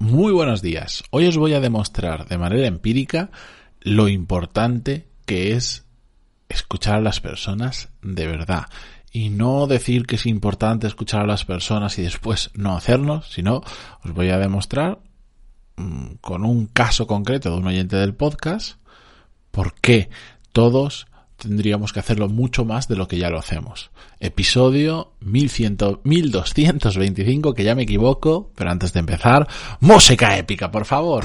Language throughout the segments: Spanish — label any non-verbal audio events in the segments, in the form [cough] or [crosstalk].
Muy buenos días. Hoy os voy a demostrar de manera empírica lo importante que es escuchar a las personas de verdad. Y no decir que es importante escuchar a las personas y después no hacerlo, sino os voy a demostrar mmm, con un caso concreto de un oyente del podcast por qué todos tendríamos que hacerlo mucho más de lo que ya lo hacemos. Episodio 1100, 1225, que ya me equivoco, pero antes de empezar, música épica, por favor.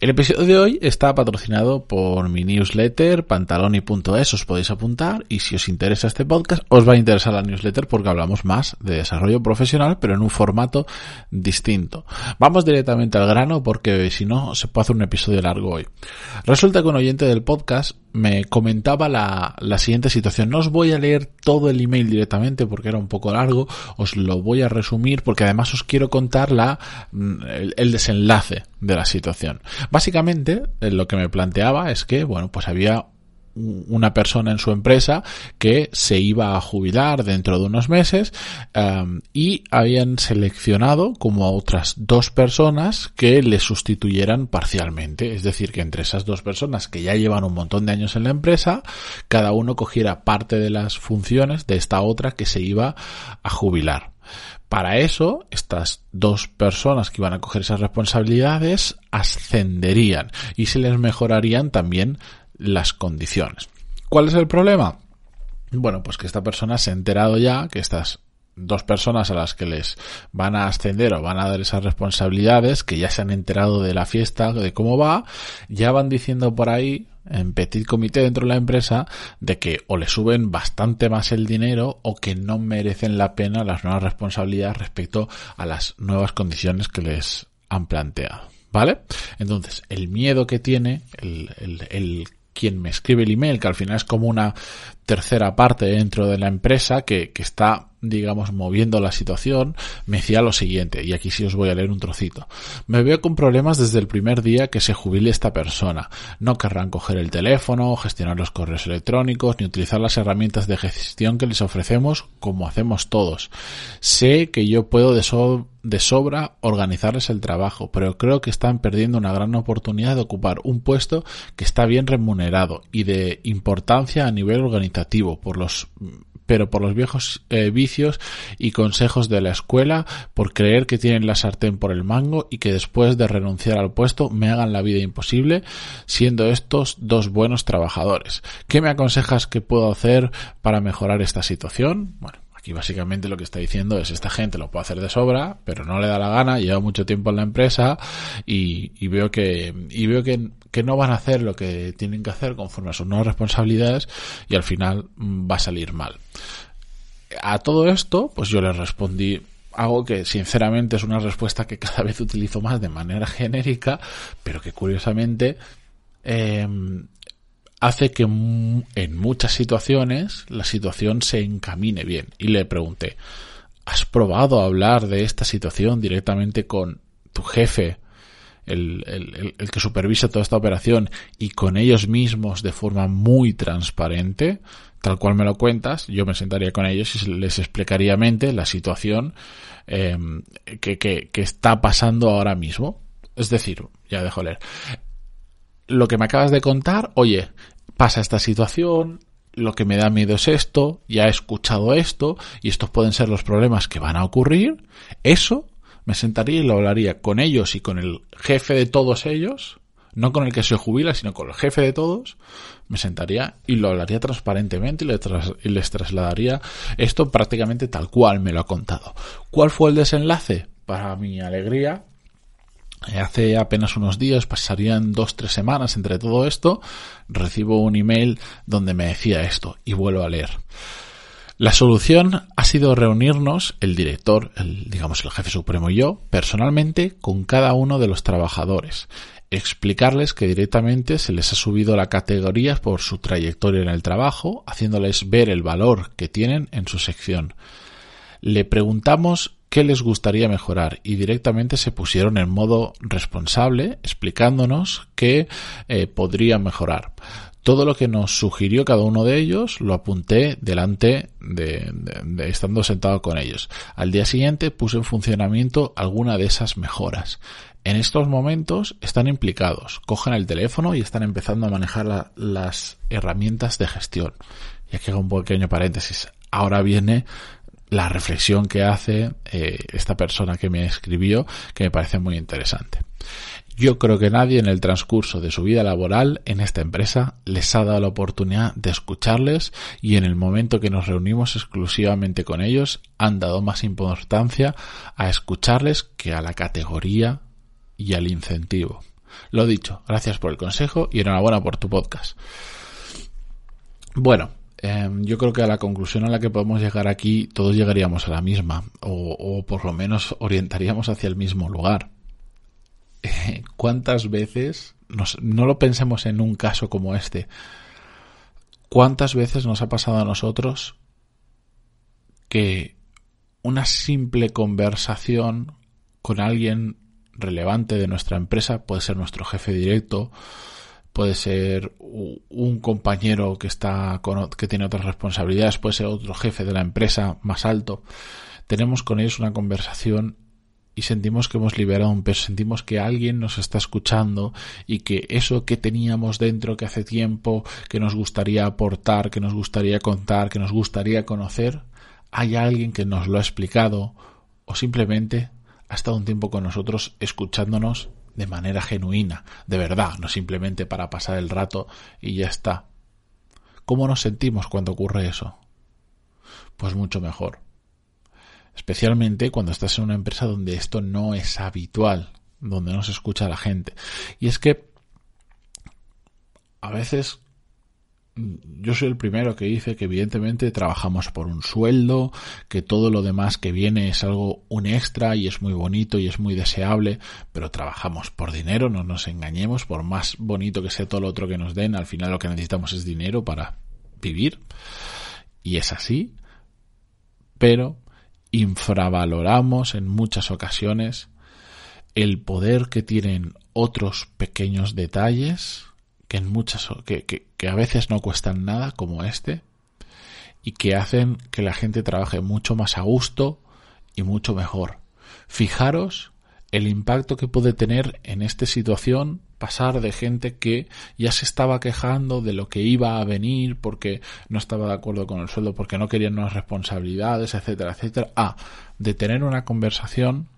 El episodio de hoy está patrocinado por mi newsletter pantaloni.es, os podéis apuntar y si os interesa este podcast os va a interesar la newsletter porque hablamos más de desarrollo profesional pero en un formato distinto. Vamos directamente al grano porque si no se puede hacer un episodio largo hoy. Resulta que un oyente del podcast me comentaba la, la, siguiente situación. No os voy a leer todo el email directamente porque era un poco largo, os lo voy a resumir porque además os quiero contar la, el, el desenlace de la situación. Básicamente, lo que me planteaba es que, bueno, pues había una persona en su empresa que se iba a jubilar dentro de unos meses um, y habían seleccionado como a otras dos personas que le sustituyeran parcialmente. Es decir, que entre esas dos personas que ya llevan un montón de años en la empresa, cada uno cogiera parte de las funciones de esta otra que se iba a jubilar. Para eso, estas dos personas que iban a coger esas responsabilidades ascenderían y se les mejorarían también las condiciones. ¿Cuál es el problema? Bueno, pues que esta persona se ha enterado ya que estas dos personas a las que les van a ascender o van a dar esas responsabilidades, que ya se han enterado de la fiesta, de cómo va, ya van diciendo por ahí, en petit comité dentro de la empresa, de que o le suben bastante más el dinero o que no merecen la pena las nuevas responsabilidades respecto a las nuevas condiciones que les han planteado. ¿Vale? Entonces, el miedo que tiene el, el, el quien me escribe el email, que al final es como una tercera parte dentro de la empresa que, que está digamos, moviendo la situación, me decía lo siguiente, y aquí sí os voy a leer un trocito. Me veo con problemas desde el primer día que se jubile esta persona. No querrán coger el teléfono, gestionar los correos electrónicos, ni utilizar las herramientas de gestión que les ofrecemos como hacemos todos. Sé que yo puedo de, de sobra organizarles el trabajo, pero creo que están perdiendo una gran oportunidad de ocupar un puesto que está bien remunerado y de importancia a nivel organizativo por los pero por los viejos eh, vicios y consejos de la escuela, por creer que tienen la sartén por el mango y que después de renunciar al puesto me hagan la vida imposible, siendo estos dos buenos trabajadores. ¿Qué me aconsejas que puedo hacer para mejorar esta situación? Bueno, Aquí básicamente lo que está diciendo es esta gente lo puede hacer de sobra, pero no le da la gana, lleva mucho tiempo en la empresa y, y veo que y veo que, que, no van a hacer lo que tienen que hacer conforme a sus nuevas responsabilidades y al final va a salir mal. A todo esto, pues yo les respondí algo que sinceramente es una respuesta que cada vez utilizo más de manera [laughs] genérica, pero que curiosamente eh, hace que en muchas situaciones la situación se encamine bien. Y le pregunté, ¿has probado hablar de esta situación directamente con tu jefe, el, el, el, que supervisa toda esta operación, y con ellos mismos de forma muy transparente? Tal cual me lo cuentas, yo me sentaría con ellos y les explicaría mente la situación eh, que, que, que está pasando ahora mismo. Es decir, ya dejo leer lo que me acabas de contar, oye, pasa esta situación, lo que me da miedo es esto, ya he escuchado esto, y estos pueden ser los problemas que van a ocurrir, eso me sentaría y lo hablaría con ellos y con el jefe de todos ellos, no con el que se jubila, sino con el jefe de todos, me sentaría y lo hablaría transparentemente y, les trasladaría esto prácticamente tal cual me lo ha contado. ¿Cuál fue el desenlace? Para mi alegría, eh, Hace apenas unos días, pasarían dos, tres semanas entre todo esto, recibo un email donde me decía esto y vuelvo a leer. La solución ha sido reunirnos, el director, el, digamos el jefe supremo y yo, personalmente con cada uno de los trabajadores, explicarles que directamente se les ha subido la categoría por su trayectoria en el trabajo, haciéndoles ver el valor que tienen en su sección. Le preguntamos qué les gustaría mejorar y directamente se pusieron en modo responsable explicándonos qué eh, podría mejorar. Todo lo que nos sugirió cada uno de ellos lo apunté delante de, de, estando sentado con ellos. Al día siguiente puse en funcionamiento alguna de esas mejoras. En estos momentos están implicados, cogen el teléfono y están empezando a manejar la, las herramientas de gestión. Y aquí hago un pequeño paréntesis. Ahora viene la reflexión que hace eh, esta persona que me escribió, que me parece muy interesante. Yo creo que nadie en el transcurso de su vida laboral en esta empresa les ha dado la oportunidad de escucharles y en el momento que nos reunimos exclusivamente con ellos han dado más importancia a escucharles que a la categoría y al incentivo. Lo dicho, gracias por el consejo y enhorabuena por tu podcast. Bueno, Em, yo creo que a la conclusión a la que podemos llegar aquí todos llegaríamos a la misma o, por lo menos orientaríamos hacia el mismo lugar. [laughs] ¿Cuántas veces, no lo pensemos en un caso como este, cuántas veces nos ha pasado a nosotros que una simple conversación con alguien relevante de nuestra empresa, puede ser nuestro jefe directo, puede ser un compañero que está con, que tiene otras responsabilidades, puede ser otro jefe de la empresa más alto. Tenemos con ellos una conversación y sentimos que hemos liberado un peso, sentimos que alguien nos está escuchando y que eso que teníamos dentro que hace tiempo, que nos gustaría aportar, que nos gustaría contar, que nos gustaría conocer, hay alguien que nos lo ha explicado o simplemente ha estado un tiempo con nosotros escuchándonos de manera genuina, de verdad, no simplemente para pasar el rato y ya está. ¿Cómo nos sentimos cuando ocurre eso? Pues mucho mejor. Especialmente cuando estás en una empresa donde esto no es habitual, donde no se escucha a la gente. Y es que a veces yo soy el primero que dice que evidentemente trabajamos por un sueldo, que todo lo demás que viene es algo un extra y es muy bonito y es muy deseable, pero trabajamos por dinero, no nos engañemos, por más bonito que sea todo lo otro que nos den, al final lo que necesitamos es dinero para vivir. Y es así, pero infravaloramos en muchas ocasiones el poder que tienen otros pequeños detalles que en muchas que, que, a veces no cuestan nada como este y que hacen que la gente trabaje mucho más a gusto y mucho mejor. Fijaros el impacto que puede tener en esta situación pasar de gente que ya se estaba quejando de lo que iba a venir porque no estaba de acuerdo con el sueldo, porque no querían unas responsabilidades, etcétera, etcétera, a de tener una conversación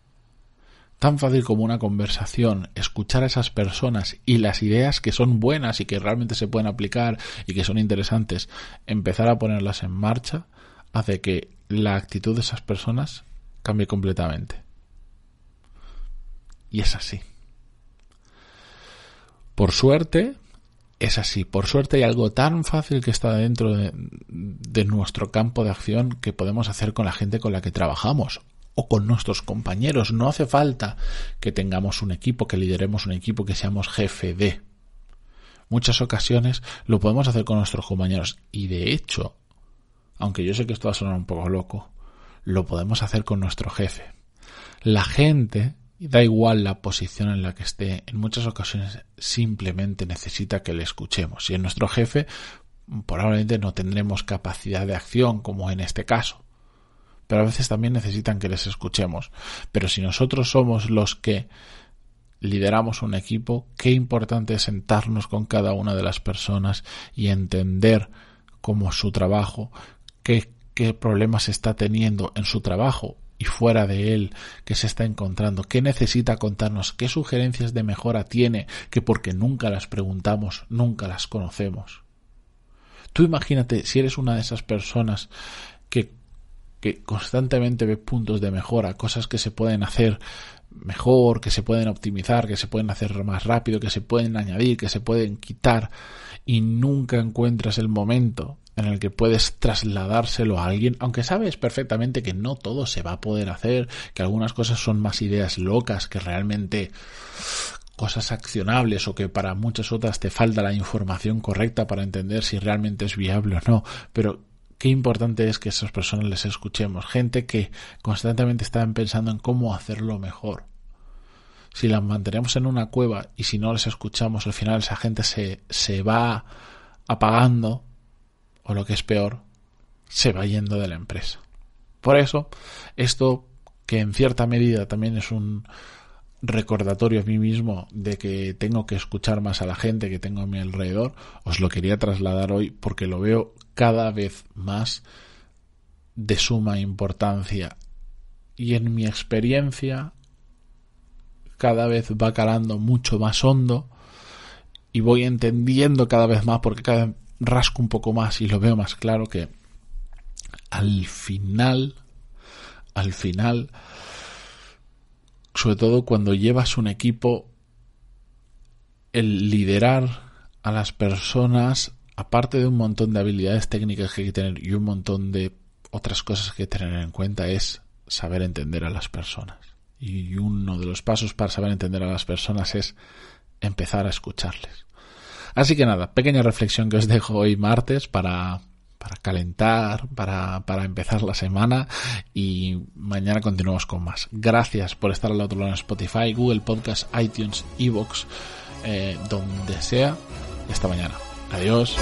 tan fácil como una conversación, escuchar a esas personas y las ideas que son buenas y que realmente se pueden aplicar y que son interesantes, empezar a ponerlas en marcha, hace que la actitud de esas personas cambie completamente. Y es así. Por suerte, es así. Por suerte hay algo tan fácil que está dentro de, nuestro campo de acción que podemos hacer con la gente con la que trabajamos o con nuestros compañeros. No hace falta que tengamos un equipo, que lideremos un equipo, que seamos jefe de. Muchas ocasiones lo podemos hacer con nuestros compañeros y de hecho, aunque yo sé que esto va a sonar un poco loco, lo podemos hacer con nuestro jefe. La gente, da igual la posición en la que esté, en muchas ocasiones simplemente necesita que le escuchemos. Si es nuestro jefe, probablemente no tendremos capacidad de acción como en este caso pero a veces también necesitan que les escuchemos. Pero si nosotros somos los que lideramos un equipo, qué importante es sentarnos con cada una de las personas y entender cómo su trabajo, qué, qué problemas está teniendo en su trabajo y fuera de él que se está encontrando, qué necesita contarnos, qué sugerencias de mejora tiene, que porque nunca las preguntamos, nunca las conocemos. Tú imagínate si eres una de esas personas que, que constantemente ve puntos de mejora, cosas que se pueden hacer mejor, que se pueden optimizar, que se pueden hacer más rápido, que se pueden añadir, que se pueden quitar y nunca encuentras el momento en el que puedes trasladárselo a alguien, aunque sabes perfectamente que no todo se va a poder hacer, que algunas cosas son más ideas locas que realmente cosas accionables o que para muchas otras te falta la información correcta para entender si realmente es viable o no, pero qué importante es que esas personas les escuchemos, gente que constantemente está pensando en cómo hacerlo mejor. Si las mantenemos en una cueva y si no les escuchamos, al final esa gente se, se va apagando o lo que es peor, se va yendo de la empresa. Por eso, esto que en cierta medida también es un recordatorio a mí mismo de que tengo que escuchar más a la gente que tengo a mi alrededor, os lo quería trasladar hoy porque lo veo cada vez más de suma importancia y en mi experiencia cada vez va calando mucho más hondo y voy entendiendo cada vez más porque cada rasco un poco más y lo veo más claro que al final, al final, sobre todo cuando llevas un equipo, el liderar a las personas, aparte de un montón de habilidades técnicas que hay que tener y un montón de otras cosas que que tener en cuenta, es saber entender a las personas. Y uno de los pasos para saber entender a las personas es empezar a escucharles. Así que nada, pequeña reflexión que os dejo hoy martes para, para calentar, para, para empezar la semana y mañana continuamos con más. Gracias por estar al otro lado en Spotify, Google Podcast, iTunes, Evox, eh, donde sea. Hasta mañana. Adiós.